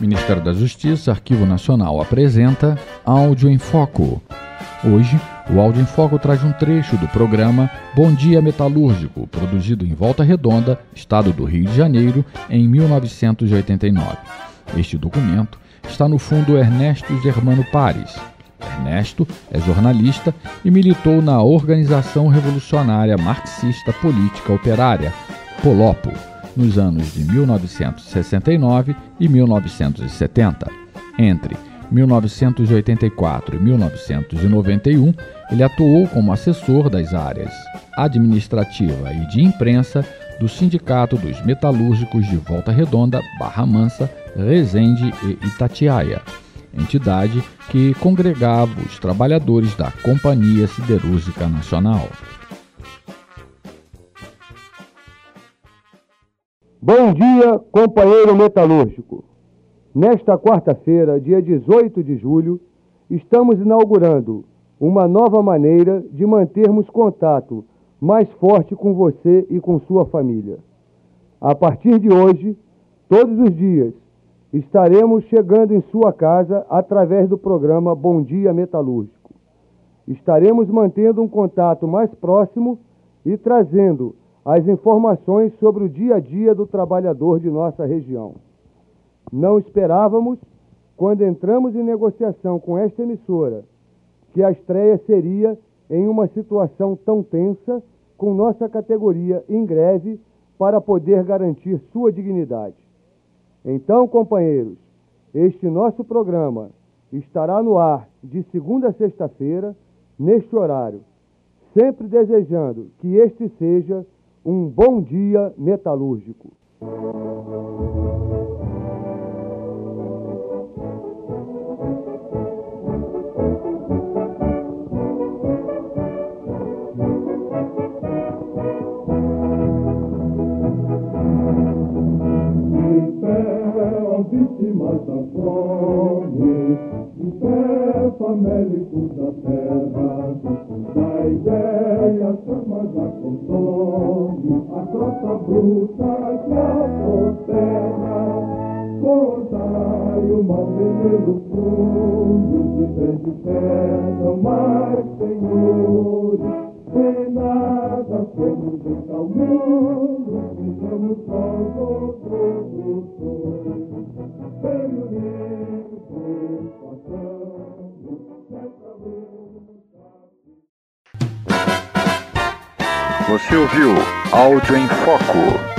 Ministério da Justiça, Arquivo Nacional apresenta Áudio em Foco. Hoje, o Áudio em Foco traz um trecho do programa Bom Dia Metalúrgico, produzido em Volta Redonda, estado do Rio de Janeiro, em 1989. Este documento está no fundo Ernesto Germano Pares. Ernesto é jornalista e militou na Organização Revolucionária Marxista Política Operária, Polopo nos anos de 1969 e 1970. Entre 1984 e 1991, ele atuou como assessor das áreas administrativa e de imprensa do Sindicato dos Metalúrgicos de Volta Redonda, Barra Mansa, Resende e Itatiaia, entidade que congregava os trabalhadores da Companhia Siderúrgica Nacional. Bom dia, companheiro metalúrgico. Nesta quarta-feira, dia 18 de julho, estamos inaugurando uma nova maneira de mantermos contato mais forte com você e com sua família. A partir de hoje, todos os dias, estaremos chegando em sua casa através do programa Bom Dia Metalúrgico. Estaremos mantendo um contato mais próximo e trazendo as informações sobre o dia a dia do trabalhador de nossa região. Não esperávamos, quando entramos em negociação com esta emissora, que a estreia seria em uma situação tão tensa, com nossa categoria em greve, para poder garantir sua dignidade. Então, companheiros, este nosso programa estará no ar de segunda a sexta-feira, neste horário, sempre desejando que este seja um bom dia metalúrgico. vítimas da fome, de pé famélicos da terra, da ideia chamas a consome, troça bruta que a proterra. Cortai o mal veneno fundo, de vez de terra, mais senhores, sem nada somos tal mundo, sejamos nós os Você ouviu Áudio em Foco.